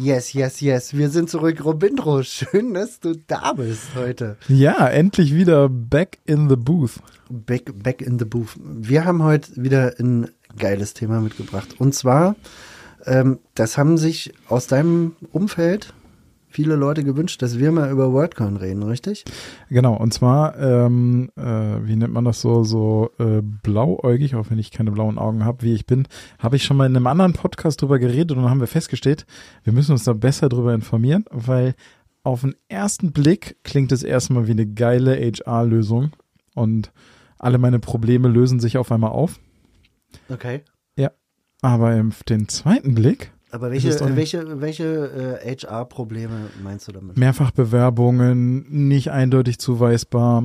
Yes, yes, yes. Wir sind zurück, Robindro. Schön, dass du da bist heute. Ja, endlich wieder back in the booth. Back, back in the booth. Wir haben heute wieder ein geiles Thema mitgebracht. Und zwar, ähm, das haben sich aus deinem Umfeld viele Leute gewünscht, dass wir mal über WordCoin reden, richtig? Genau, und zwar, ähm, äh, wie nennt man das so, so äh, blauäugig, auch wenn ich keine blauen Augen habe, wie ich bin, habe ich schon mal in einem anderen Podcast drüber geredet und dann haben wir festgestellt, wir müssen uns da besser drüber informieren, weil auf den ersten Blick klingt es erstmal wie eine geile HR-Lösung und alle meine Probleme lösen sich auf einmal auf. Okay. Ja, aber im den zweiten Blick Aber welche, welche, welche äh, HR-Probleme meinst du damit? Mehrfachbewerbungen, nicht eindeutig zuweisbar,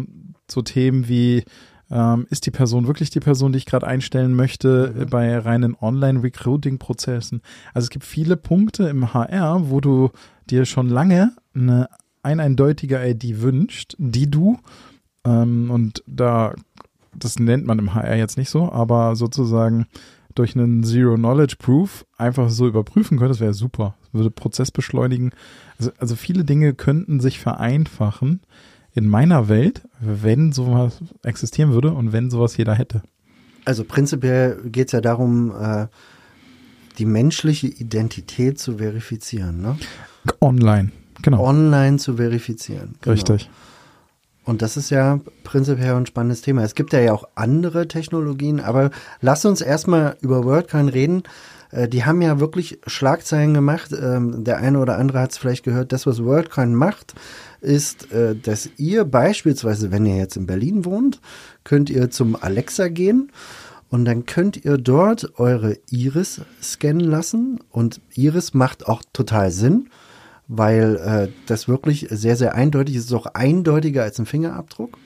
so Themen wie ähm, ist die Person wirklich die Person, die ich gerade einstellen möchte Mhm. äh, bei reinen Online-Recruiting-Prozessen? Also es gibt viele Punkte im HR, wo du dir schon lange eine ein eindeutige ID wünscht, die du ähm, und da das nennt man im HR jetzt nicht so, aber sozusagen durch einen Zero-Knowledge-Proof einfach so überprüfen könntest, wäre super. Das würde Prozess beschleunigen. Also, also viele Dinge könnten sich vereinfachen in meiner Welt, wenn sowas existieren würde und wenn sowas jeder hätte. Also prinzipiell geht es ja darum, äh, die menschliche Identität zu verifizieren, ne? Online, genau. Online zu verifizieren. Genau. Richtig. Und das ist ja prinzipiell ein spannendes Thema. Es gibt ja auch andere Technologien, aber lass uns erstmal über WordCoin reden. Äh, Die haben ja wirklich Schlagzeilen gemacht. Ähm, Der eine oder andere hat es vielleicht gehört. Das, was WordCoin macht, ist, äh, dass ihr beispielsweise, wenn ihr jetzt in Berlin wohnt, könnt ihr zum Alexa gehen und dann könnt ihr dort eure Iris scannen lassen. Und Iris macht auch total Sinn, weil äh, das wirklich sehr, sehr eindeutig ist. Es ist auch eindeutiger als ein Fingerabdruck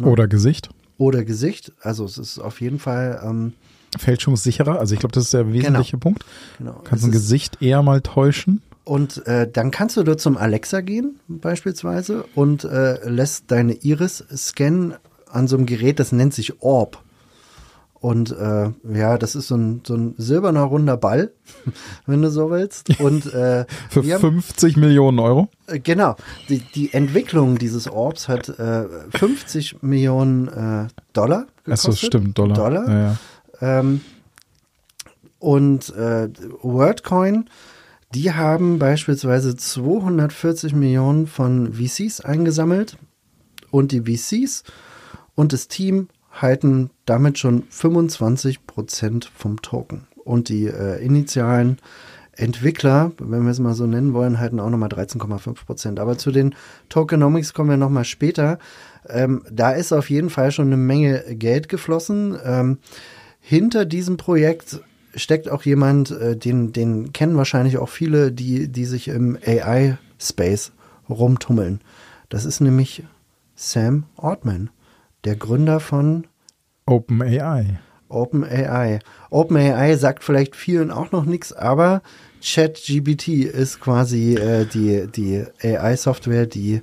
Oder Gesicht. oder Gesicht. Also es ist auf jeden Fall, ähm, Fälschungssicherer. Also ich glaube, das ist der wesentliche Punkt. genau. Kannst es ein Gesicht eher mal täuschen. und äh, dann kannst du dort zum Alexa gehen, beispielsweise, und äh, lässt deine Iris scannen an so einem Gerät, das nennt sich Orb. Und äh, ja, das ist so ein, so ein silberner runder Ball, wenn du so willst. Und äh, Für wir haben- 50 Millionen Euro. Äh, Genau. Die, die Entwicklung dieses Orbs hat äh, 50 Millionen äh, Dollar gekostet. Achso, stimmt, Dollar. Dollar. Ja, ja. Ähm, und äh, WordCoin, die haben beispielsweise 240 Millionen von VCs eingesammelt. Und die VCs und das Team halten damit schon 25 Prozent vom Token. Und die äh, initialen Entwickler, wenn wir es mal so nennen wollen, halten auch nochmal 13,5 Prozent. Aber zu den Tokenomics kommen wir nochmal später. Ähm, da ist auf jeden Fall schon eine Menge Geld geflossen. Ähm, hinter diesem Projekt steckt auch jemand, äh, den, den kennen wahrscheinlich auch viele, die, die sich im AI-Space rumtummeln. Das ist nämlich Sam Altman, der Gründer von OpenAI. OpenAI. OpenAI sagt vielleicht vielen auch noch nichts, aber ChatGPT ist quasi äh, die, die AI-Software, die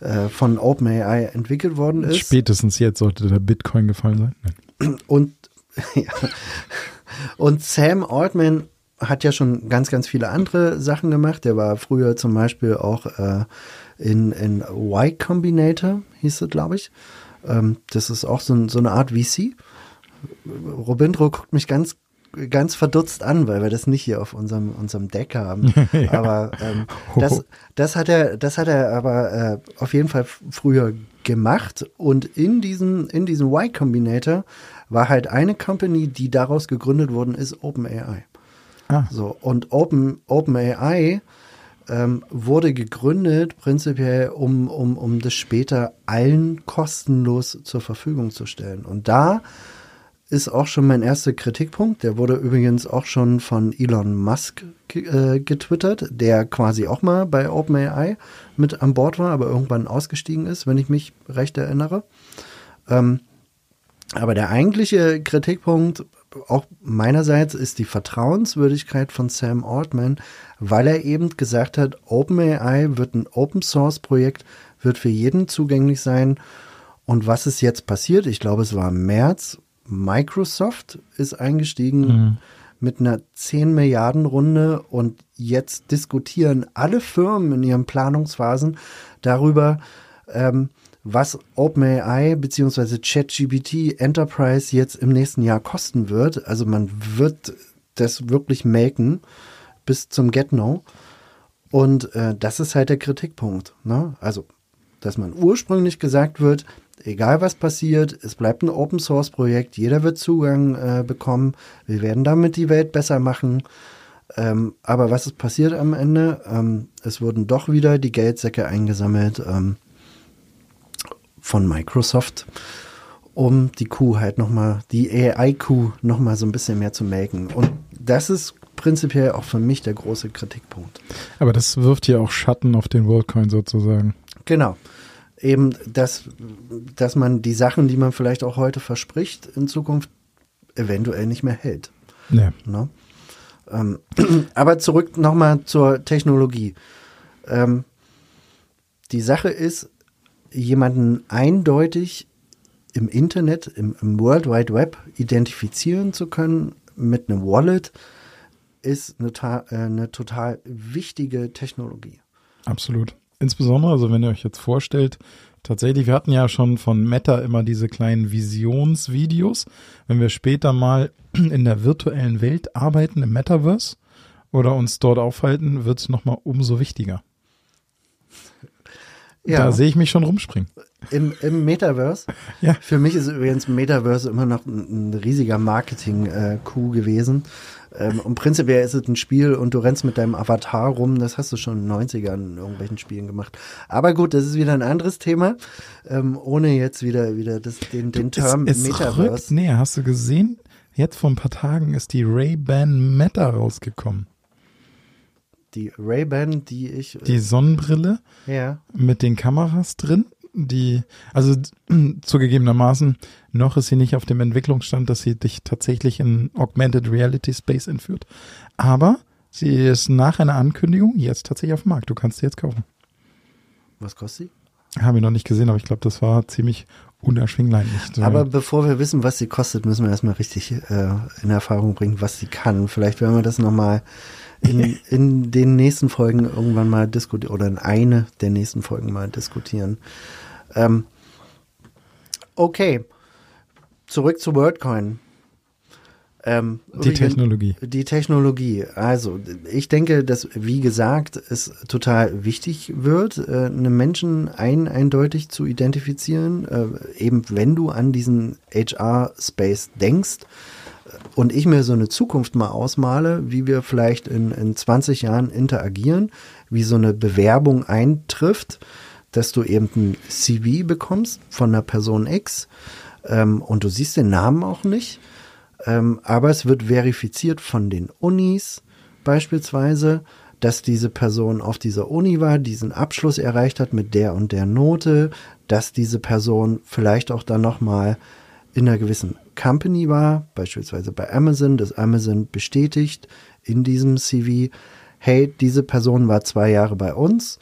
äh, von OpenAI entwickelt worden ist. Spätestens jetzt sollte der Bitcoin gefallen sein. Und, ja. und Sam Altman hat ja schon ganz, ganz viele andere Sachen gemacht. Der war früher zum Beispiel auch äh, in, in Y Combinator, hieß es, glaube ich. Ähm, das ist auch so, so eine Art VC. Robindro guckt mich ganz ganz verdutzt an, weil wir das nicht hier auf unserem unserem Deck haben. Aber ähm, das, das hat er, das hat er aber äh, auf jeden Fall früher gemacht. Und in diesem in diesem Y Combinator war halt eine Company, die daraus gegründet worden ist, OpenAI. Ah. So und Open OpenAI ähm, wurde gegründet prinzipiell, um, um, um das später allen kostenlos zur Verfügung zu stellen. Und da ist auch schon mein erster Kritikpunkt. Der wurde übrigens auch schon von Elon Musk äh, getwittert, der quasi auch mal bei OpenAI mit an Bord war, aber irgendwann ausgestiegen ist, wenn ich mich recht erinnere. Ähm, aber der eigentliche Kritikpunkt, auch meinerseits, ist die Vertrauenswürdigkeit von Sam Altman, weil er eben gesagt hat, OpenAI wird ein Open Source Projekt, wird für jeden zugänglich sein. Und was ist jetzt passiert? Ich glaube, es war im März. Microsoft ist eingestiegen mhm. mit einer 10 Milliarden Runde und jetzt diskutieren alle Firmen in ihren Planungsphasen darüber, ähm, was OpenAI bzw. ChatGPT Enterprise jetzt im nächsten Jahr kosten wird. Also man wird das wirklich melken bis zum Get-No. Und äh, das ist halt der Kritikpunkt. Ne? Also, dass man ursprünglich gesagt wird, egal was passiert, es bleibt ein Open Source Projekt, jeder wird Zugang äh, bekommen, wir werden damit die Welt besser machen. Ähm, aber was ist passiert am Ende? Ähm, es wurden doch wieder die Geldsäcke eingesammelt. Ähm, von Microsoft, um die Kuh halt nochmal, die AI-Kuh nochmal so ein bisschen mehr zu melken. Und das ist prinzipiell auch für mich der große Kritikpunkt. Aber das wirft ja auch Schatten auf den WorldCoin sozusagen. Genau. Eben, dass, dass man die Sachen, die man vielleicht auch heute verspricht, in Zukunft eventuell nicht mehr hält. Nee. Ne? Ähm, aber zurück nochmal zur Technologie. Ähm, die Sache ist, jemanden eindeutig im Internet, im, im World Wide Web identifizieren zu können mit einem Wallet, ist eine, äh, eine total wichtige Technologie. Absolut. Insbesondere, also wenn ihr euch jetzt vorstellt, tatsächlich, wir hatten ja schon von Meta immer diese kleinen Visionsvideos. Wenn wir später mal in der virtuellen Welt arbeiten, im Metaverse oder uns dort aufhalten, wird es nochmal umso wichtiger. Ja. Da sehe ich mich schon rumspringen. Im, im Metaverse? Ja. Für mich ist übrigens Metaverse immer noch ein, ein riesiger Marketing-Coup gewesen. Ähm, und prinzipiell ist es ein Spiel und du rennst mit deinem Avatar rum. Das hast du schon in den 90ern in irgendwelchen Spielen gemacht. Aber gut, das ist wieder ein anderes Thema. Ähm, ohne jetzt wieder, wieder das, den, den Term es, es Metaverse. Rückt näher. Hast du gesehen? Jetzt vor ein paar Tagen ist die Ray-Ban Meta rausgekommen die Ray-Ban, die ich. Äh, die Sonnenbrille ja. mit den Kameras drin. Die, also zugegebenermaßen, noch ist sie nicht auf dem Entwicklungsstand, dass sie dich tatsächlich in Augmented Reality Space entführt. Aber sie ist nach einer Ankündigung jetzt tatsächlich auf dem Markt. Du kannst sie jetzt kaufen. Was kostet sie? Haben wir noch nicht gesehen, aber ich glaube, das war ziemlich unerschwinglich. Aber bevor wir wissen, was sie kostet, müssen wir erstmal richtig äh, in Erfahrung bringen, was sie kann. Vielleicht werden wir das nochmal in, in den nächsten Folgen irgendwann mal diskutieren oder in eine der nächsten Folgen mal diskutieren. Ähm, okay, zurück zu WordCoin. Ähm, die Technologie. Die Technologie. Also, ich denke, dass, wie gesagt, es total wichtig wird, äh, einen Menschen ein, eindeutig zu identifizieren, äh, eben wenn du an diesen HR-Space denkst und ich mir so eine Zukunft mal ausmale, wie wir vielleicht in, in 20 Jahren interagieren, wie so eine Bewerbung eintrifft, dass du eben ein CV bekommst von einer Person X ähm, und du siehst den Namen auch nicht, ähm, aber es wird verifiziert von den Unis beispielsweise, dass diese Person auf dieser Uni war, diesen Abschluss erreicht hat mit der und der Note, dass diese Person vielleicht auch dann nochmal in einer gewissen Company war, beispielsweise bei Amazon, dass Amazon bestätigt in diesem CV, hey, diese Person war zwei Jahre bei uns,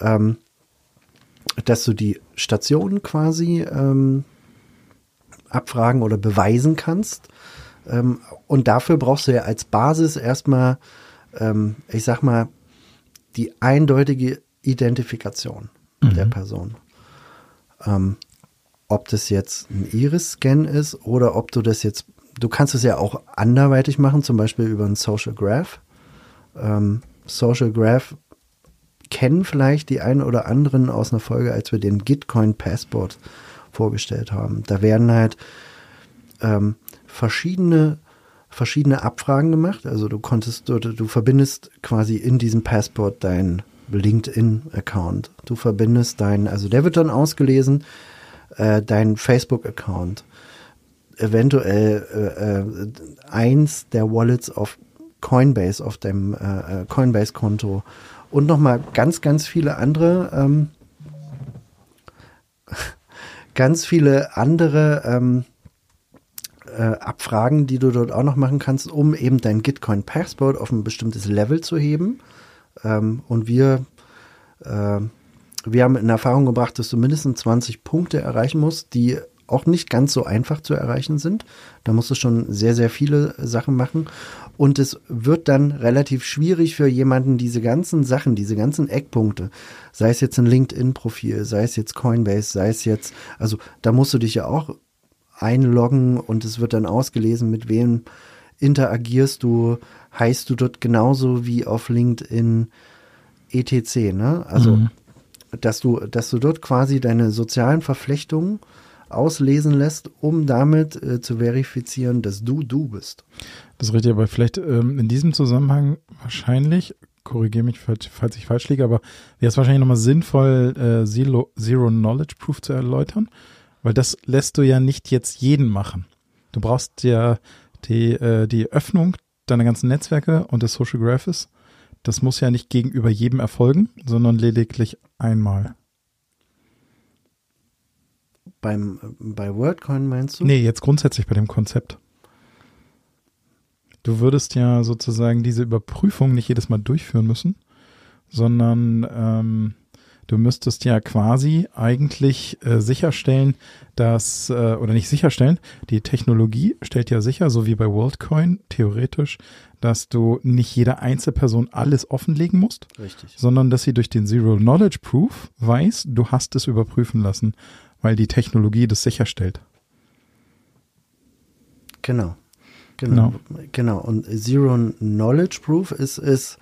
ähm, dass du die Station quasi ähm, abfragen oder beweisen kannst. Ähm, und dafür brauchst du ja als Basis erstmal, ähm, ich sag mal, die eindeutige Identifikation mhm. der Person. Ob das jetzt ein Iris-Scan ist oder ob du das jetzt, du kannst es ja auch anderweitig machen, zum Beispiel über ein Social Graph. Ähm, Social Graph kennen vielleicht die einen oder anderen aus einer Folge, als wir den Gitcoin Passport vorgestellt haben. Da werden halt ähm, verschiedene verschiedene Abfragen gemacht. Also du konntest, du, du verbindest quasi in diesem Passport deinen LinkedIn-Account. Du verbindest deinen, also der wird dann ausgelesen, äh, deinen Facebook-Account. eventuell äh, äh, eins der Wallets auf Coinbase, auf dem äh, äh Coinbase-Konto und nochmal ganz, ganz viele andere, ähm, ganz viele andere ähm, äh, Abfragen, die du dort auch noch machen kannst, um eben dein Gitcoin Passport auf ein bestimmtes Level zu heben. Ähm, und wir, äh, wir haben in Erfahrung gebracht, dass du mindestens 20 Punkte erreichen musst, die auch nicht ganz so einfach zu erreichen sind. Da musst du schon sehr, sehr viele Sachen machen. Und es wird dann relativ schwierig für jemanden, diese ganzen Sachen, diese ganzen Eckpunkte, sei es jetzt ein LinkedIn-Profil, sei es jetzt Coinbase, sei es jetzt, also da musst du dich ja auch einloggen und es wird dann ausgelesen, mit wem interagierst du, heißt du dort genauso wie auf LinkedIn etc. Ne? Also, mhm. Dass du, dass du dort quasi deine sozialen Verflechtungen auslesen lässt, um damit äh, zu verifizieren, dass du du bist. Das ist richtig, aber vielleicht ähm, in diesem Zusammenhang wahrscheinlich, korrigiere mich, falls ich falsch liege, aber wäre es wahrscheinlich nochmal sinnvoll, äh, Zero, Knowledge Proof zu erläutern, weil das lässt du ja nicht jetzt jeden machen. Du brauchst ja die, äh, die Öffnung deiner ganzen Netzwerke und des Social Graphs. Das muss ja nicht gegenüber jedem erfolgen, sondern lediglich einmal. Beim, bei WordCoin meinst du? Nee, jetzt grundsätzlich bei dem Konzept. Du würdest ja sozusagen diese Überprüfung nicht jedes Mal durchführen müssen, sondern ähm, du müsstest ja quasi eigentlich äh, sicherstellen, dass, äh, oder nicht sicherstellen, die Technologie stellt ja sicher, so wie bei WorldCoin theoretisch, dass du nicht jeder Einzelperson alles offenlegen musst, Richtig. sondern dass sie durch den Zero Knowledge Proof weiß, du hast es überprüfen lassen weil die Technologie das sicherstellt. Genau. Genau. Genau. genau. Und Zero Knowledge Proof ist, ist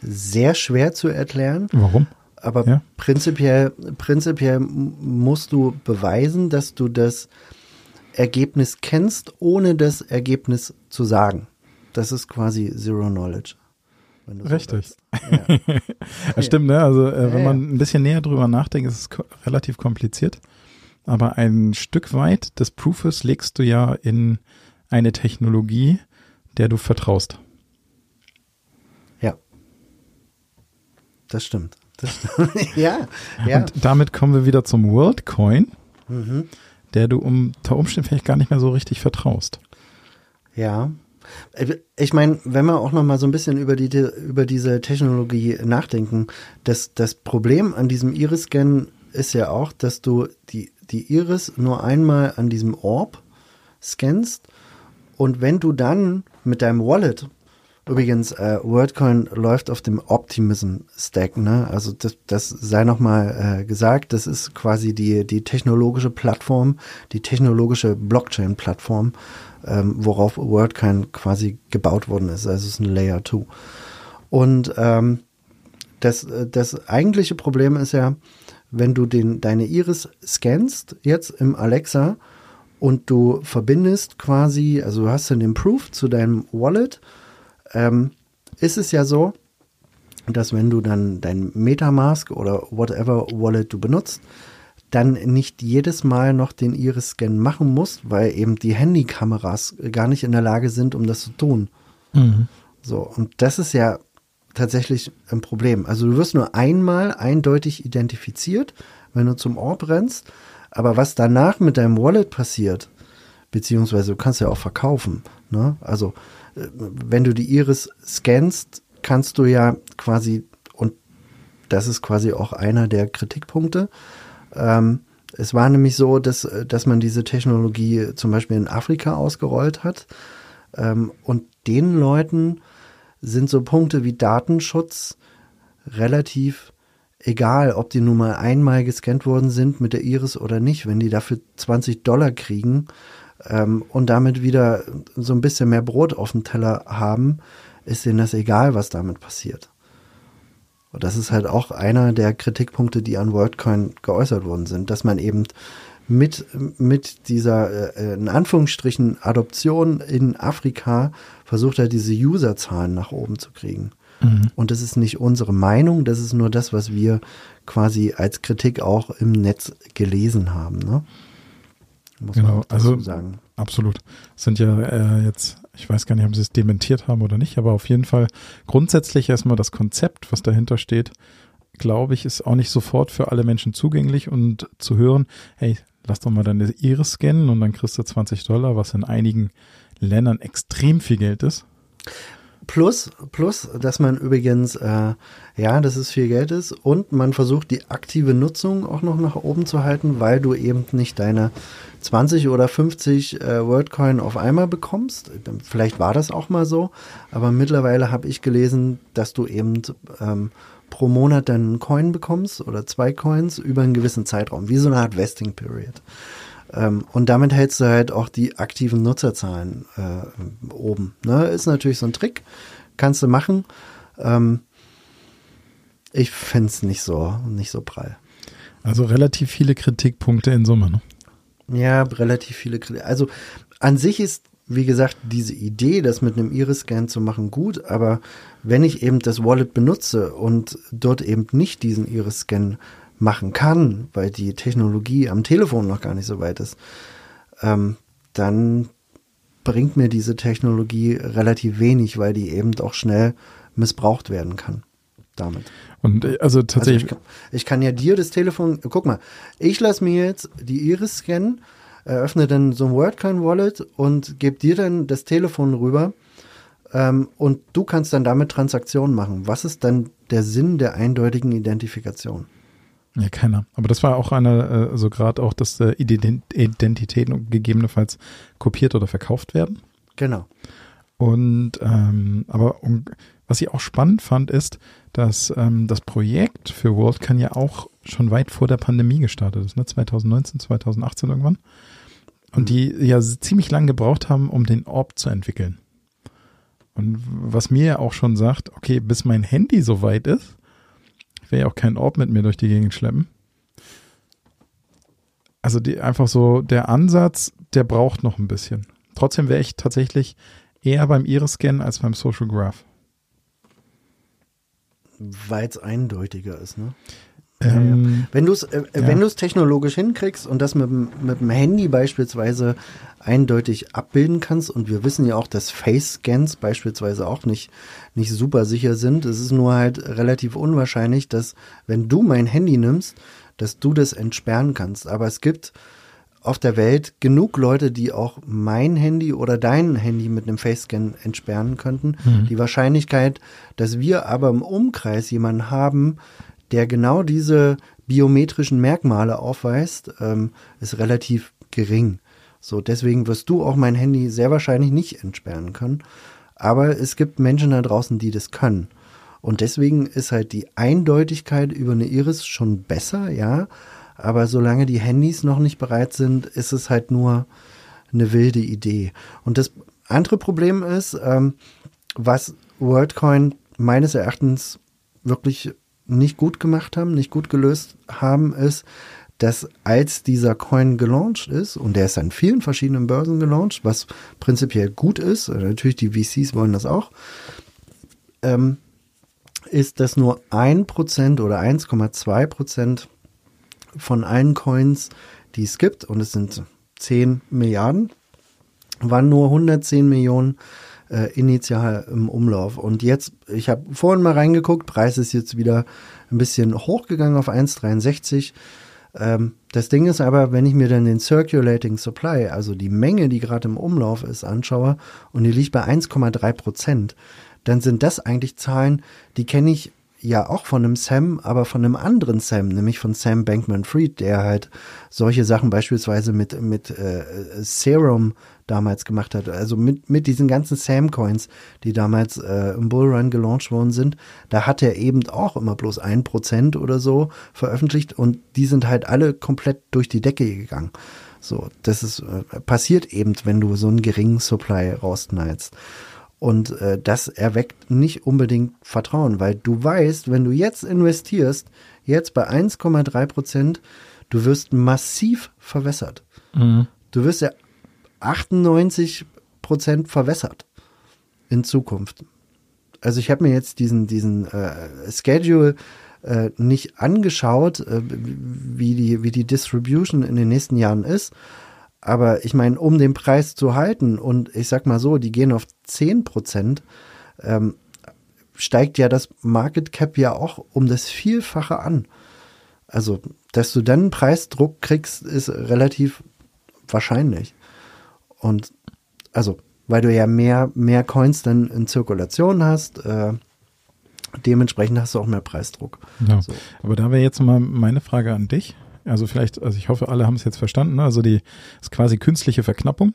sehr schwer zu erklären. Warum? Aber ja. prinzipiell, prinzipiell musst du beweisen, dass du das Ergebnis kennst, ohne das Ergebnis zu sagen. Das ist quasi Zero Knowledge. Richtig. So ja. das stimmt, ne? Also äh, wenn man ein bisschen näher drüber nachdenkt, ist es relativ kompliziert aber ein Stück weit des Proofes legst du ja in eine Technologie, der du vertraust. Ja. Das stimmt. Ja, ja. Und damit kommen wir wieder zum WorldCoin, mhm. der du unter Umständen vielleicht gar nicht mehr so richtig vertraust. Ja. Ich meine, wenn wir auch noch mal so ein bisschen über die über diese Technologie nachdenken, das das Problem an diesem Iris-Scan ist ja auch, dass du die die Iris nur einmal an diesem Orb scannst und wenn du dann mit deinem Wallet Übrigens, äh, WordCoin läuft auf dem Optimism Stack, ne? Also das, das sei nochmal äh, gesagt, das ist quasi die, die technologische Plattform, die technologische Blockchain-Plattform, ähm, worauf WordCoin quasi gebaut worden ist. Also es ist ein Layer 2. Und ähm, das, das eigentliche Problem ist ja, wenn du den, deine Iris scannst, jetzt im Alexa, und du verbindest quasi, also du hast den Proof zu deinem Wallet, ähm, ist es ja so, dass wenn du dann dein Metamask oder whatever Wallet du benutzt, dann nicht jedes Mal noch den Iris-Scan machen musst, weil eben die Handykameras gar nicht in der Lage sind, um das zu tun. Mhm. So, und das ist ja tatsächlich ein Problem. Also du wirst nur einmal eindeutig identifiziert, wenn du zum Orb rennst, aber was danach mit deinem Wallet passiert, beziehungsweise du kannst ja auch verkaufen. Ne? Also äh, wenn du die Iris scannst, kannst du ja quasi, und das ist quasi auch einer der Kritikpunkte, ähm, es war nämlich so, dass, dass man diese Technologie zum Beispiel in Afrika ausgerollt hat ähm, und den Leuten sind so Punkte wie Datenschutz relativ egal, ob die nun mal einmal gescannt worden sind mit der Iris oder nicht. Wenn die dafür 20 Dollar kriegen ähm, und damit wieder so ein bisschen mehr Brot auf dem Teller haben, ist denen das egal, was damit passiert. Und das ist halt auch einer der Kritikpunkte, die an WorldCoin geäußert worden sind, dass man eben mit, mit dieser, äh, in Anführungsstrichen, Adoption in Afrika versucht er, diese Userzahlen nach oben zu kriegen. Mhm. Und das ist nicht unsere Meinung, das ist nur das, was wir quasi als Kritik auch im Netz gelesen haben. Ne? Muss Genau, man also- sagen. Absolut. Sind ja äh, jetzt, ich weiß gar nicht, ob sie es dementiert haben oder nicht, aber auf jeden Fall grundsätzlich erstmal das Konzept, was dahinter steht, glaube ich, ist auch nicht sofort für alle Menschen zugänglich und zu hören, hey, lass doch mal deine Iris scannen und dann kriegst du 20 Dollar, was in einigen Ländern extrem viel Geld ist. Plus, plus, dass man übrigens, äh, ja, dass es viel Geld ist und man versucht die aktive Nutzung auch noch nach oben zu halten, weil du eben nicht deine 20 oder 50 äh, WorldCoin auf einmal bekommst. Vielleicht war das auch mal so, aber mittlerweile habe ich gelesen, dass du eben ähm, pro Monat dann einen Coin bekommst oder zwei Coins über einen gewissen Zeitraum, wie so eine Art Vesting Period. Ähm, und damit hältst du halt auch die aktiven Nutzerzahlen äh, oben. Ne? Ist natürlich so ein Trick, kannst du machen. Ähm, ich finde es nicht so, nicht so prall. Also relativ viele Kritikpunkte in Summe. Ne? Ja, relativ viele Kritiken. Also an sich ist, wie gesagt, diese Idee, das mit einem Iris-Scan zu machen, gut, aber wenn ich eben das Wallet benutze und dort eben nicht diesen Iris-Scan machen kann, weil die Technologie am Telefon noch gar nicht so weit ist, ähm, dann bringt mir diese Technologie relativ wenig, weil die eben auch schnell missbraucht werden kann damit. Und äh, also Also tatsächlich, ich, kann, ich kann ja dir das Telefon, guck mal, ich lasse mir jetzt die Iris scannen, eröffne dann so ein WordCoin-Wallet und gebe dir dann das Telefon rüber ähm, und du kannst dann damit Transaktionen machen. Was ist dann der Sinn der eindeutigen Identifikation? Ja keiner. Aber das war auch eine, äh, so gerade auch, dass äh, Ident Identitäten gegebenenfalls kopiert oder verkauft werden. Genau. Und ähm, aber um, was ich auch spannend fand, ist, dass ähm, das Projekt für WorldCon ja auch schon weit vor der Pandemie gestartet ist, ne? 2019, 2018 irgendwann. Und die ja ziemlich lang gebraucht haben, um den Orb zu entwickeln. Und was mir ja auch schon sagt, okay, bis mein Handy so weit ist, ich will ja auch keinen Orb mit mir durch die Gegend schleppen. Also die, einfach so der Ansatz, der braucht noch ein bisschen. Trotzdem wäre ich tatsächlich eher beim Iris-Scan als beim Social Graph. Weil es eindeutiger ist, ne? Ähm, Wenn du es äh, Ja. wenn du es technologisch hinkriegst und das mit, dem- mit dem Handy beispielsweise eindeutig abbilden kannst und wir wissen ja auch, dass Face-Scans beispielsweise auch nicht, nicht super sicher sind. Es ist nur halt relativ unwahrscheinlich, dass wenn du mein Handy nimmst, dass du das entsperren kannst. Aber es gibt auf der Welt genug Leute, die auch mein Handy oder dein Handy mit einem Face-Scan entsperren könnten. Die Wahrscheinlichkeit, dass wir aber im Umkreis jemanden haben, der genau diese biometrischen Merkmale aufweist, ähm, ist relativ gering. So, deswegen wirst du auch mein Handy sehr wahrscheinlich nicht entsperren können. Aber es gibt Menschen da draußen, die das können. Und deswegen ist halt die Eindeutigkeit über eine Iris schon besser, ja. Aber solange die Handys noch nicht bereit sind, ist es halt nur eine wilde Idee. Und das andere Problem ist, ähm, was WorldCoin meines Erachtens wirklich nicht gut gemacht haben, nicht gut gelöst haben, ist, dass als dieser Coin gelauncht ist, und der ist an vielen verschiedenen Börsen gelauncht, was prinzipiell gut ist, äh, natürlich die VCs wollen das auch, ähm, ist, dass nur ein Prozent oder 1,2 Prozent von allen Coins, die es gibt, und es sind 10 Milliarden, waren nur 110 Millionen äh, initial im Umlauf. Und jetzt, ich habe vorhin mal reingeguckt, Preis ist jetzt wieder ein bisschen hochgegangen auf 1,63. Ähm, das Ding ist aber, wenn ich mir dann den Circulating Supply, also die Menge, die gerade im Umlauf ist, anschaue und die liegt bei 1,3 Prozent, dann sind das eigentlich Zahlen, die kenne ich ja auch von einem Sam, aber von einem anderen Sam, nämlich von Sam Bankman-Fried, der halt solche Sachen beispielsweise mit mit äh, Serum damals gemacht hat, also mit mit diesen ganzen Sam-Coins, die damals äh, im Bullrun gelauncht worden sind, da hat er eben auch immer bloß ein Prozent oder so veröffentlicht und die sind halt alle komplett durch die Decke gegangen. So, das ist äh, passiert eben, wenn du so einen geringen Supply rausknallst. Und äh, das erweckt nicht unbedingt Vertrauen, weil du weißt, wenn du jetzt investierst, jetzt bei 1,3 Prozent, du wirst massiv verwässert. Du wirst ja 98 Prozent verwässert in Zukunft. Also ich habe mir jetzt diesen, diesen äh, Schedule äh, nicht angeschaut, äh, wie, die, wie die Distribution in den nächsten Jahren ist. Aber ich meine, um den Preis zu halten und ich sag mal so, die gehen auf 10 Prozent, ähm, steigt ja das Market Cap ja auch um das Vielfache an. Also, dass du dann Preisdruck kriegst, ist relativ wahrscheinlich. Und also, weil du ja mehr, mehr Coins dann in Zirkulation hast, äh, dementsprechend hast du auch mehr Preisdruck. Ja. So. Aber da wäre jetzt mal meine Frage an dich. Also vielleicht, also ich hoffe, alle haben es jetzt verstanden. Also die ist quasi künstliche Verknappung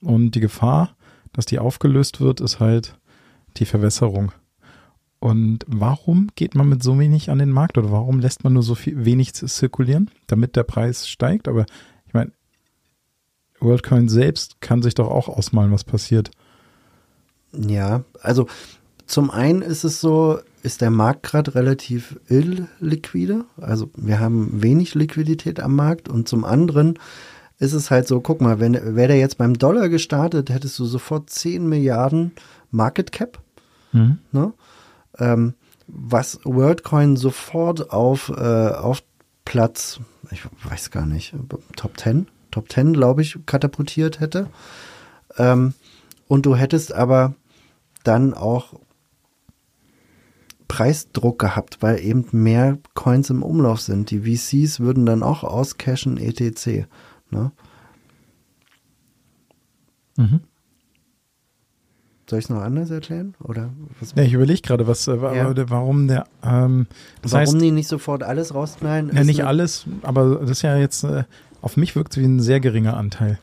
und die Gefahr, dass die aufgelöst wird, ist halt die Verwässerung. Und warum geht man mit so wenig an den Markt oder warum lässt man nur so viel, wenig zirkulieren, damit der Preis steigt? Aber ich meine, WorldCoin selbst kann sich doch auch ausmalen, was passiert. Ja, also zum einen ist es so, ist der Markt gerade relativ illiquide. Also wir haben wenig Liquidität am Markt und zum anderen ist es halt so, guck mal, wenn wäre der jetzt beim Dollar gestartet, hättest du sofort 10 Milliarden Market Cap, Mhm. ne? ähm, was WorldCoin sofort auf, äh, auf Platz, ich weiß gar nicht, Top 10, Top 10, glaube ich, katapultiert hätte. Ähm, und du hättest aber dann auch Preisdruck gehabt, weil eben mehr Coins im Umlauf sind. Die VCs würden dann auch auscashen, etc. Ne? Mhm. Soll ich es noch anders erklären? Oder was, Ja, ich überlege gerade, was, äh, Ja. wa- warum der, ähm, warum heißt, die nicht sofort alles rausknallen? ja, nicht alles, aber das ist ja jetzt, äh, auf mich wirkt es wie ein sehr geringer Anteil.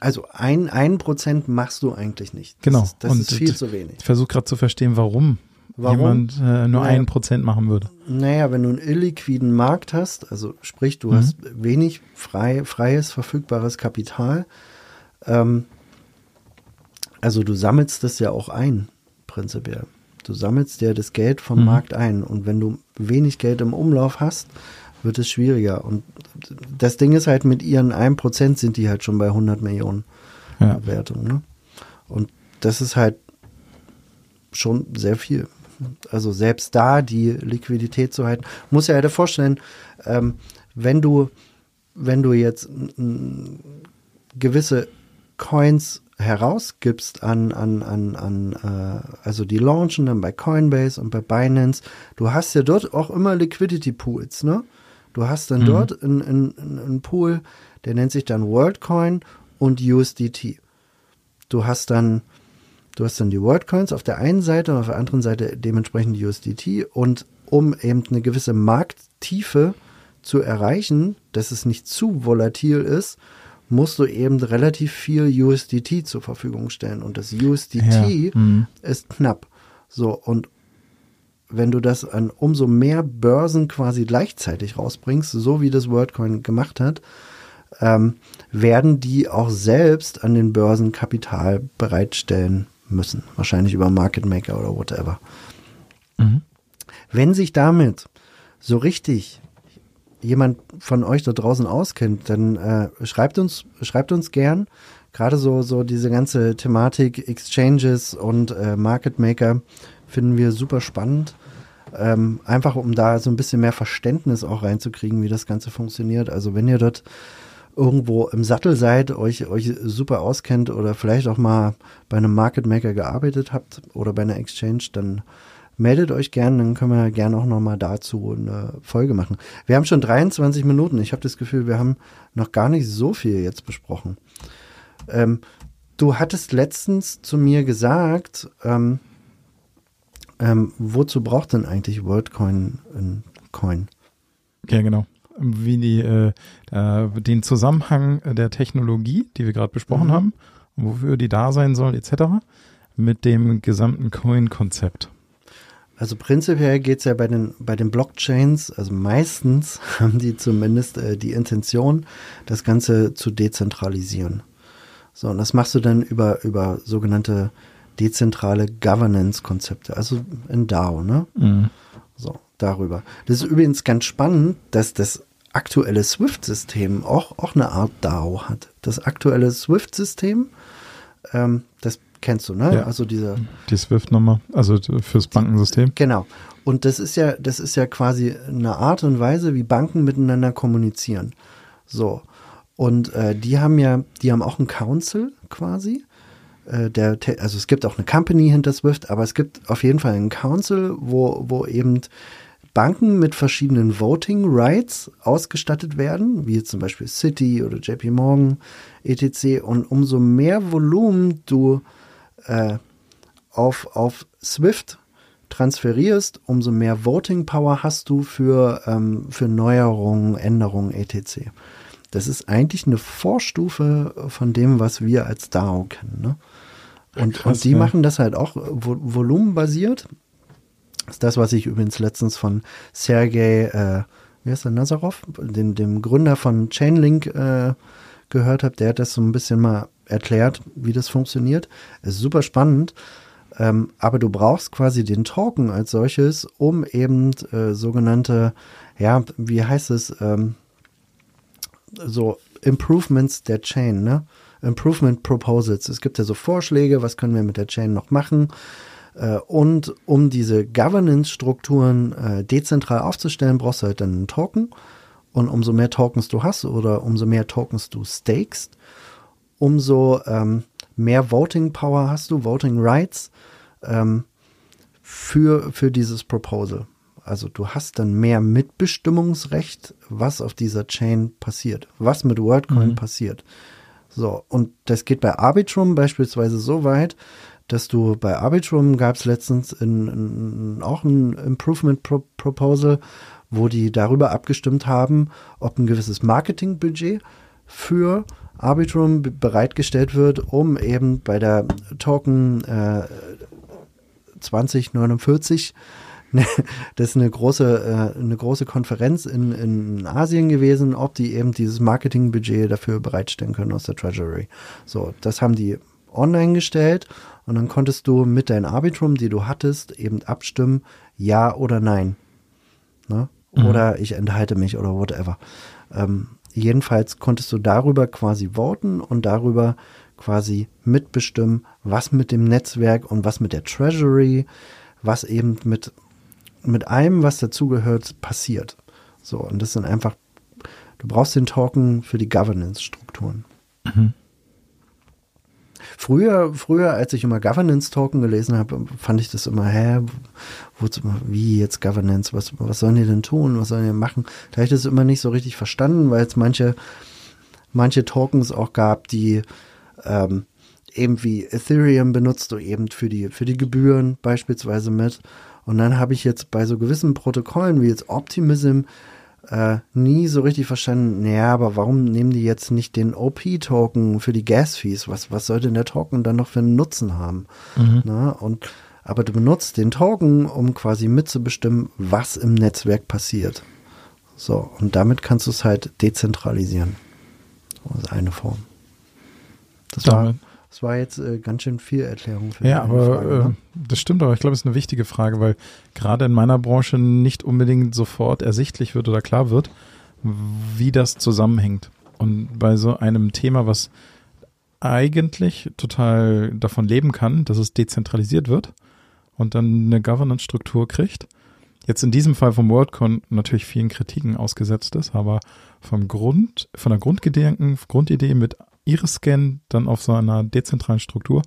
Also ein, ein Prozent machst du eigentlich nicht. Das Genau. Ist, das Und ist viel zu wenig. Ich versuche gerade zu verstehen, warum, Warum? jemand äh, nur Naja. ein Prozent machen würde. Naja, wenn du einen illiquiden Markt hast, also sprich, du Mhm. hast wenig frei, freies, verfügbares Kapital, ähm, also du sammelst das ja auch ein, prinzipiell. Du sammelst ja das Geld vom Mhm. Markt ein und wenn du wenig Geld im Umlauf hast, wird es schwieriger. Und das Ding ist halt, mit ihren 1% sind die halt schon bei 100 Millionen Ja. Bewertung. Ne? Und das ist halt schon sehr viel. Also selbst da die Liquidität zu halten, muss ja dir vorstellen, ähm, wenn du, wenn du jetzt gewisse Coins herausgibst an, an, an, an äh, also die launchen dann bei Coinbase und bei Binance, du hast ja dort auch immer Liquidity Pools, ne? Du hast dann Mhm. dort einen, einen, einen Pool, der nennt sich dann WorldCoin und USDT. Du hast dann, du hast dann die WorldCoins auf der einen Seite und auf der anderen Seite dementsprechend die USDT und um eben eine gewisse Markttiefe zu erreichen, dass es nicht zu volatil ist, musst du eben relativ viel USDT zur Verfügung stellen und das USDT Ja, mhm. ist knapp. So und wenn du das an umso mehr Börsen quasi gleichzeitig rausbringst, so wie das WorldCoin gemacht hat, ähm, werden die auch selbst an den Börsen Kapital bereitstellen müssen. Wahrscheinlich über Market Maker oder whatever. Mhm. Wenn sich damit so richtig jemand von euch da draußen auskennt, dann äh, schreibt uns, schreibt uns gern. Gerade so, so diese ganze Thematik Exchanges und äh, Market Maker finden wir super spannend. Ähm, einfach um da so ein bisschen mehr Verständnis auch reinzukriegen, wie das Ganze funktioniert. Also wenn ihr dort irgendwo im Sattel seid, euch, euch super auskennt oder vielleicht auch mal bei einem Market Maker gearbeitet habt oder bei einer Exchange, dann meldet euch gern, dann können wir gerne auch nochmal dazu eine Folge machen. Wir haben schon 23 Minuten. Ich habe das Gefühl, wir haben noch gar nicht so viel jetzt besprochen. Ähm, du hattest letztens zu mir gesagt, ähm, ähm, wozu braucht denn eigentlich WorldCoin ein Coin? Ja, genau. Wie die, äh, äh, den Zusammenhang der Technologie, die wir gerade besprochen Mhm. haben, wofür die da sein soll, etc., mit dem gesamten Coin-Konzept. Also prinzipiell geht's ja bei den, bei den Blockchains, also meistens haben die zumindest äh, die Intention, das Ganze zu dezentralisieren. So, und das machst du dann über, über sogenannte dezentrale Governance-Konzepte, also in DAO, ne? Mhm. So, darüber. Das ist übrigens ganz spannend, dass das aktuelle SWIFT-System auch, auch eine Art DAO hat. Das aktuelle SWIFT-System, ähm, das kennst du, ne? Ja. Also dieser, Die Swift-Nummer, also fürs Bankensystem. Genau. Und das ist ja, das ist ja quasi eine Art und Weise, wie Banken miteinander kommunizieren. So. Und äh, die haben ja, die haben auch einen Council quasi. Äh, der, also es gibt auch eine Company hinter Swift, aber es gibt auf jeden Fall einen Council, wo, wo eben Banken mit verschiedenen Voting Rights ausgestattet werden, wie zum Beispiel Citi oder JP Morgan, etc. Und umso mehr Volumen du äh, auf, auf Swift transferierst, umso mehr Voting Power hast du für, ähm, für Neuerungen, Änderungen, etc. Das ist eigentlich eine Vorstufe von dem, was wir als DAO kennen. Ne? Und, Krass, und die ja. machen das halt auch volumenbasiert. Ist das, was ich übrigens letztens von Sergei, äh, wie heißt der, Nazarov, dem, dem Gründer von Chainlink äh, gehört habe. Der hat das so ein bisschen mal erklärt, wie das funktioniert. Ist super spannend. Ähm, aber du brauchst quasi den Token als solches, um eben äh, sogenannte, ja, wie heißt es, ähm, so Improvements der Chain, ne? Improvement Proposals. Es gibt ja so Vorschläge, was können wir mit der Chain noch machen. Äh, und um diese Governance-Strukturen äh, dezentral aufzustellen, brauchst du halt dann einen Token. Und umso mehr Tokens du hast oder umso mehr Tokens du stakest, umso ähm, mehr Voting Power hast du, Voting Rights ähm, für, für dieses Proposal. Also du hast dann mehr Mitbestimmungsrecht, was auf dieser Chain passiert, was mit WorldCoin mhm. passiert. So, und das geht bei Arbitrum beispielsweise so weit, dass du bei Arbitrum gab es letztens in, in, auch ein Improvement Pro Proposal, wo die darüber abgestimmt haben, ob ein gewisses Marketingbudget für Arbitrum bereitgestellt wird, um eben bei der Token äh, 2049 das ist eine große, äh, eine große Konferenz in, in Asien gewesen, ob die eben dieses Marketingbudget dafür bereitstellen können aus der Treasury. So, das haben die online gestellt und dann konntest du mit deinem Arbitrum, die du hattest, eben abstimmen, ja oder nein. Ne? Mhm. Oder ich enthalte mich oder whatever. Ähm, jedenfalls konntest du darüber quasi voten und darüber quasi mitbestimmen, was mit dem Netzwerk und was mit der Treasury, was eben mit mit allem, was dazugehört, passiert. So, und das sind einfach, du brauchst den Token für die Governance-Strukturen. Mhm. Früher, früher, als ich immer Governance-Token gelesen habe, fand ich das immer, hä, wozu, wie jetzt Governance, was, was sollen die denn tun, was sollen die machen? Da habe ich das immer nicht so richtig verstanden, weil es manche, manche Tokens auch gab, die ähm, eben wie Ethereum benutzt du eben für die, für die Gebühren beispielsweise mit. Und dann habe ich jetzt bei so gewissen Protokollen wie jetzt Optimism äh, nie so richtig verstanden, naja, aber warum nehmen die jetzt nicht den OP-Token für die Gas-Fees? Was, was soll denn der Token dann noch für einen Nutzen haben? Mhm. Na, und, aber du benutzt den Token, um quasi mitzubestimmen, was im Netzwerk passiert. So, und damit kannst du es halt dezentralisieren. Das ist eine Form. Das war, das war jetzt äh, ganz schön viel Erklärung für Ja, aber Frage, ne? äh, das stimmt aber ich glaube, es ist eine wichtige Frage, weil gerade in meiner Branche nicht unbedingt sofort ersichtlich wird oder klar wird, wie das zusammenhängt. Und bei so einem Thema, was eigentlich total davon leben kann, dass es dezentralisiert wird und dann eine Governance-Struktur kriegt. Jetzt in diesem Fall vom WorldCon natürlich vielen Kritiken ausgesetzt ist, aber vom Grund, von der Grundgedanken, Grundidee mit Iris-Scan dann auf so einer dezentralen Struktur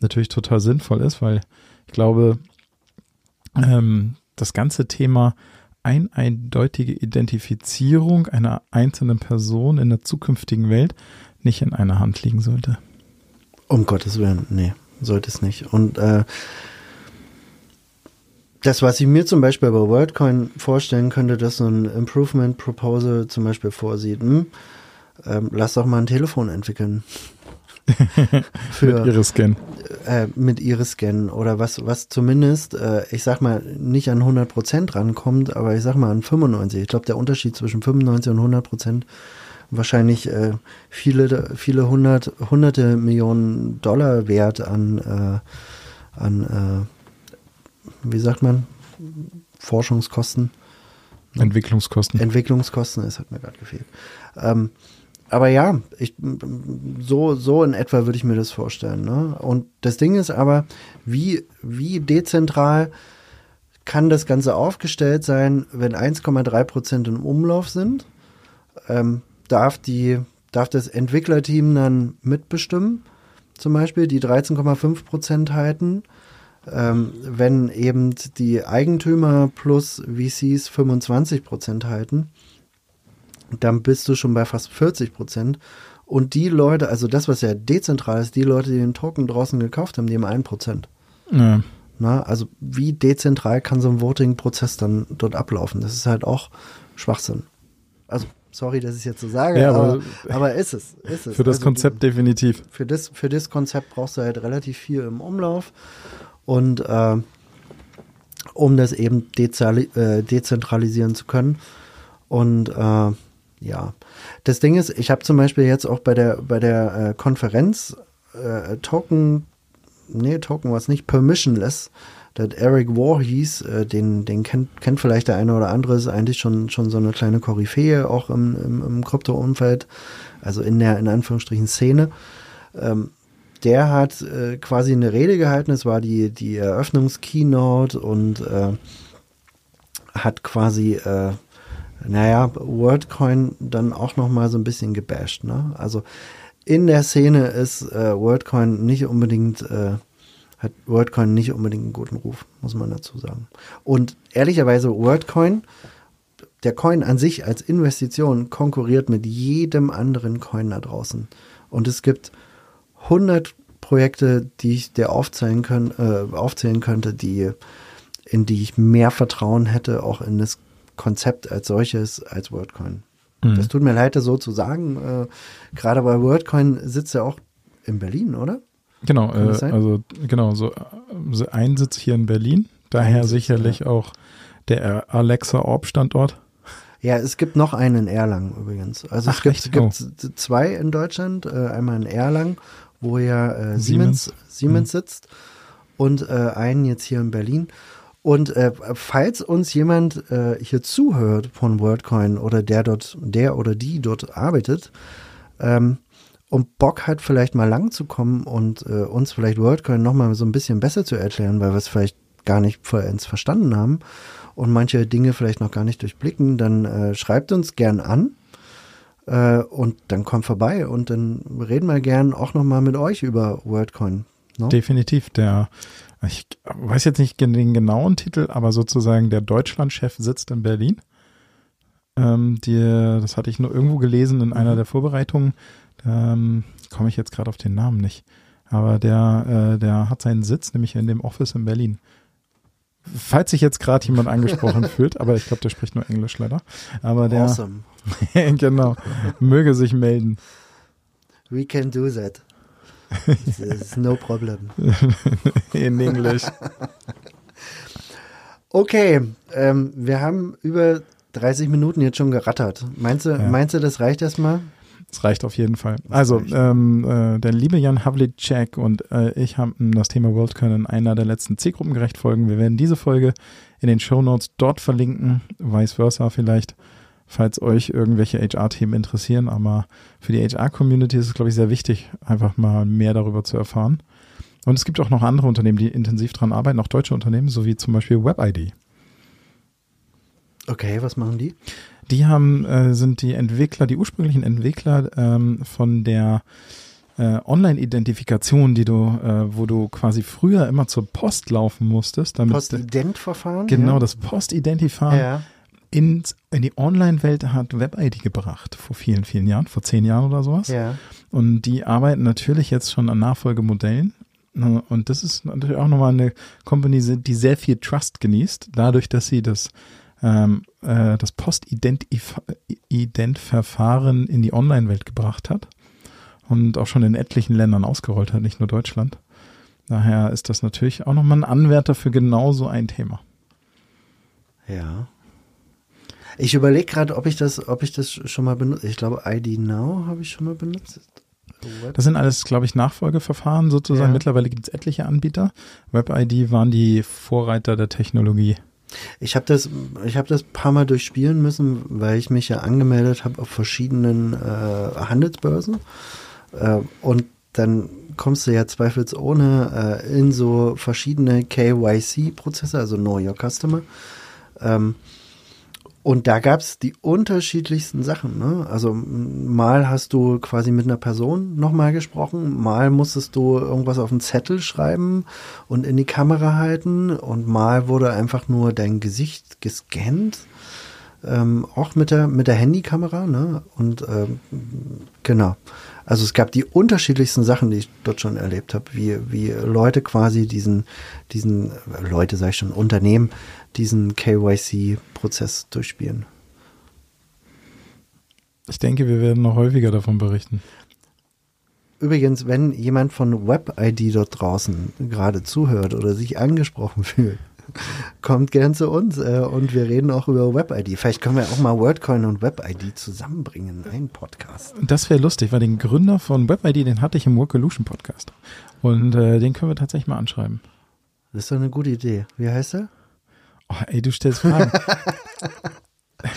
natürlich total sinnvoll ist, weil ich glaube, ähm, das ganze Thema eindeutige Identifizierung einer einzelnen Person in der zukünftigen Welt nicht in einer Hand liegen sollte. Um Gottes Willen, nee, sollte es nicht. Und äh, das, was ich mir zum Beispiel bei WorldCoin vorstellen könnte, dass so ein Improvement Proposal zum Beispiel vorsieht, hm, ähm, lass doch mal ein Telefon entwickeln. Für, mit Iris-Scan. Äh, mit Iris-Scan oder was, was zumindest, äh, ich sag mal, nicht an 100 Prozent rankommt, aber ich sag mal an 95. Ich glaube, der Unterschied zwischen 95 und 100 Prozent wahrscheinlich äh, viele, viele hundert, hunderte Millionen Dollar wert an, äh, an äh, wie sagt man, Forschungskosten. Entwicklungskosten. Entwicklungskosten, es hat mir gerade gefehlt. Ähm, aber ja, ich, so, so in etwa würde ich mir das vorstellen. Ne? Und das Ding ist aber, wie, wie dezentral kann das Ganze aufgestellt sein, wenn 1,3 Prozent im Umlauf sind? Ähm, darf die, darf das Entwicklerteam dann mitbestimmen, zum Beispiel die 13,5 Prozent halten. Ähm, wenn eben die Eigentümer plus VCs 25 Prozent halten, dann bist du schon bei fast 40 Prozent. Und die Leute, also das, was ja dezentral ist, die Leute, die den Token draußen gekauft haben, die haben 1 Prozent. Ja. Na, also wie dezentral kann so ein Voting-Prozess dann dort ablaufen? Das ist halt auch Schwachsinn. Also, sorry, dass ich es jetzt so sage, Ja, aber, aber aber ist es. Ist es. Für das Also, Konzept definitiv. Für das, für das Konzept brauchst du halt relativ viel im Umlauf. Und äh, um das eben äh, dezentralisieren zu können. Und äh, ja, das Ding ist, ich habe zum Beispiel jetzt auch bei der bei der äh, Konferenz äh, Token, nee, Token war es nicht, Permissionless, das Eric Voorhees, äh, den, den kennt, kennt vielleicht der eine oder andere, ist eigentlich schon, schon so eine kleine Koryphäe, auch im, im, im Krypto-Umfeld, also in der, in Anführungsstrichen, Szene. Ähm, der hat äh, quasi eine Rede gehalten, es war die, die Eröffnungskeynote und äh, hat quasi, äh, naja, WorldCoin dann auch nochmal so ein bisschen gebasht. Ne? Also in der Szene ist äh, WorldCoin nicht unbedingt, äh, hat WorldCoin nicht unbedingt einen guten Ruf, muss man dazu sagen. Und ehrlicherweise, WorldCoin, der Coin an sich als Investition konkurriert mit jedem anderen Coin da draußen. Und es gibt 100 Projekte, die ich dir aufzählen, können, äh, aufzählen könnte, die, in die ich mehr Vertrauen hätte, auch in das Konzept als solches, als WorldCoin. Das tut mir leid, das so zu sagen. Äh, gerade bei WorldCoin sitzt er auch in Berlin, oder? Genau, äh, also genau, so, so ein Sitz hier in Berlin, daher Sitz, sicherlich auch der Alexa Orb Standort. Ja, es gibt noch einen in Erlangen übrigens. Also es Ach, gibt, echt? gibt zwei in Deutschland, äh, einmal in Erlangen, wo ja äh, Siemens, Siemens. Siemens sitzt und äh, einen jetzt hier in Berlin. Und äh, falls uns jemand äh, hier zuhört von WorldCoin oder der dort, der oder die dort arbeitet, ähm, und Bock hat, vielleicht mal lang zu kommen und äh, uns vielleicht WorldCoin nochmal so ein bisschen besser zu erklären, weil wir es vielleicht gar nicht vollends verstanden haben und manche Dinge vielleicht noch gar nicht durchblicken, dann äh, schreibt uns gern an äh, und dann kommt vorbei und dann reden wir gern auch nochmal mit euch über WorldCoin. No? Definitiv, der, ich weiß jetzt nicht den genauen Titel, aber sozusagen der Deutschlandchef sitzt in Berlin. Ähm, die, das hatte ich nur irgendwo gelesen in einer der Vorbereitungen. Ähm, komme ich jetzt gerade auf den Namen nicht. Aber der, äh, der hat seinen Sitz nämlich in dem Office in Berlin. Falls sich jetzt gerade jemand angesprochen fühlt, aber ich glaube, der spricht nur Englisch leider. Aber der, awesome. genau, möge sich melden. We can do that. No problem. In Englisch. Okay, ähm, wir haben über 30 Minuten jetzt schon gerattert. Meinst du, Ja. meinst du das reicht erstmal? Das reicht auf jeden Fall. Also, ähm, äh, der liebe Jan Havlicek und äh, ich haben das Thema WorldCoin in einer der letzten C-Gruppengerecht Folgen. Wir werden diese Folge in den Show Notes dort verlinken, vice versa vielleicht, falls euch irgendwelche HR-Themen interessieren. Aber für die HR-Community ist es, glaube ich, sehr wichtig, einfach mal mehr darüber zu erfahren. Und es gibt auch noch andere Unternehmen, die intensiv daran arbeiten, auch deutsche Unternehmen, so wie zum Beispiel WebID. Okay, was machen die? Die haben, äh, sind die Entwickler, die ursprünglichen Entwickler ähm, von der äh, Online-Identifikation, die du, äh, wo du quasi früher immer zur Post laufen musstest, Postident-Verfahren? genau ja. das Post-Identifahren Ja. Ins, in die Online-Welt hat WebID gebracht vor vielen, vielen Jahren, vor zehn Jahren oder sowas. Ja. Und die arbeiten natürlich jetzt schon an Nachfolgemodellen. Ne, Und das ist natürlich auch nochmal eine Company, die sehr viel Trust genießt, dadurch, dass sie das, ähm, äh, das Post-Ident-Verfahren in die Online-Welt gebracht hat und auch schon in etlichen Ländern ausgerollt hat, nicht nur Deutschland. Daher ist das natürlich auch nochmal ein Anwärter für genau so ein Thema. Ja. Ich überlege gerade, ob ich das, ob ich das schon mal benutze. Ich glaube, ID Now habe ich schon mal benutzt. Das sind alles, glaube ich, Nachfolgeverfahren sozusagen. Ja. Mittlerweile gibt es etliche Anbieter. WebID waren die Vorreiter der Technologie. Ich habe das, ich habe das paar Mal durchspielen müssen, weil ich mich ja angemeldet habe auf verschiedenen äh, Handelsbörsen. Äh, und dann kommst du ja zweifelsohne äh, in so verschiedene KYC-Prozesse, also Know Your Customer. Ähm, Und da gab es die unterschiedlichsten Sachen. Ne? Also mal hast du quasi mit einer Person nochmal gesprochen, mal musstest du irgendwas auf einen Zettel schreiben und in die Kamera halten und mal wurde einfach nur dein Gesicht gescannt. Ähm, auch mit der, mit der Handykamera, ne? Und ähm, genau. Also es gab die unterschiedlichsten Sachen, die ich dort schon erlebt habe, wie, wie Leute quasi diesen, diesen, Leute sage ich schon, Unternehmen, diesen KYC-Prozess durchspielen. Ich denke, wir werden noch häufiger davon berichten. Übrigens, wenn jemand von WebID dort draußen gerade zuhört oder sich angesprochen fühlt, kommt gern zu uns äh, und wir reden auch über WebID. Vielleicht können wir auch mal WordCoin und WebID zusammenbringen in einen Podcast. Das wäre lustig, weil den Gründer von WebID, den hatte ich im Workolution Podcast. Und äh, den können wir tatsächlich mal anschreiben. Das ist doch eine gute Idee. Wie heißt er? Oh, ey, du stellst Fragen. er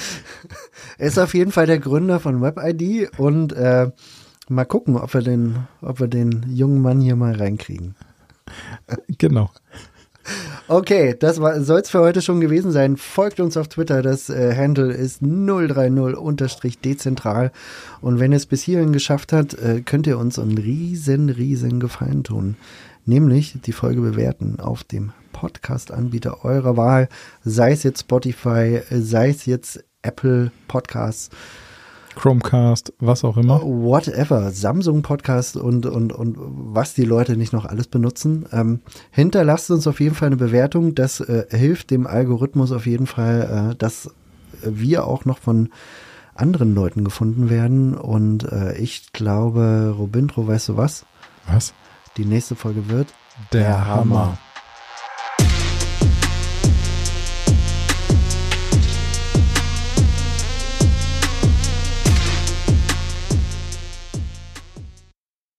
ist auf jeden Fall der Gründer von WebID und äh, mal gucken, ob wir den, ob wir den jungen Mann hier mal reinkriegen. genau. Okay, das soll es für heute schon gewesen sein. Folgt uns auf Twitter. Das äh, Handle ist 030-dezentral. Und wenn ihr es bis hierhin geschafft habt, äh, könnt ihr uns einen riesen, riesen Gefallen tun. Nämlich die Folge bewerten auf dem Podcast-Anbieter eurer Wahl. Sei es jetzt Spotify, sei es jetzt Apple Podcasts. Chromecast, was auch immer. Whatever, Samsung Podcast und, und, und was die Leute nicht noch alles benutzen. Ähm, hinterlasst uns auf jeden Fall eine Bewertung. Das äh, hilft dem Algorithmus auf jeden Fall, äh, dass wir auch noch von anderen Leuten gefunden werden. Und äh, ich glaube, Robintro, weißt du was? Was? Die nächste Folge wird der, der Hammer. Hammer.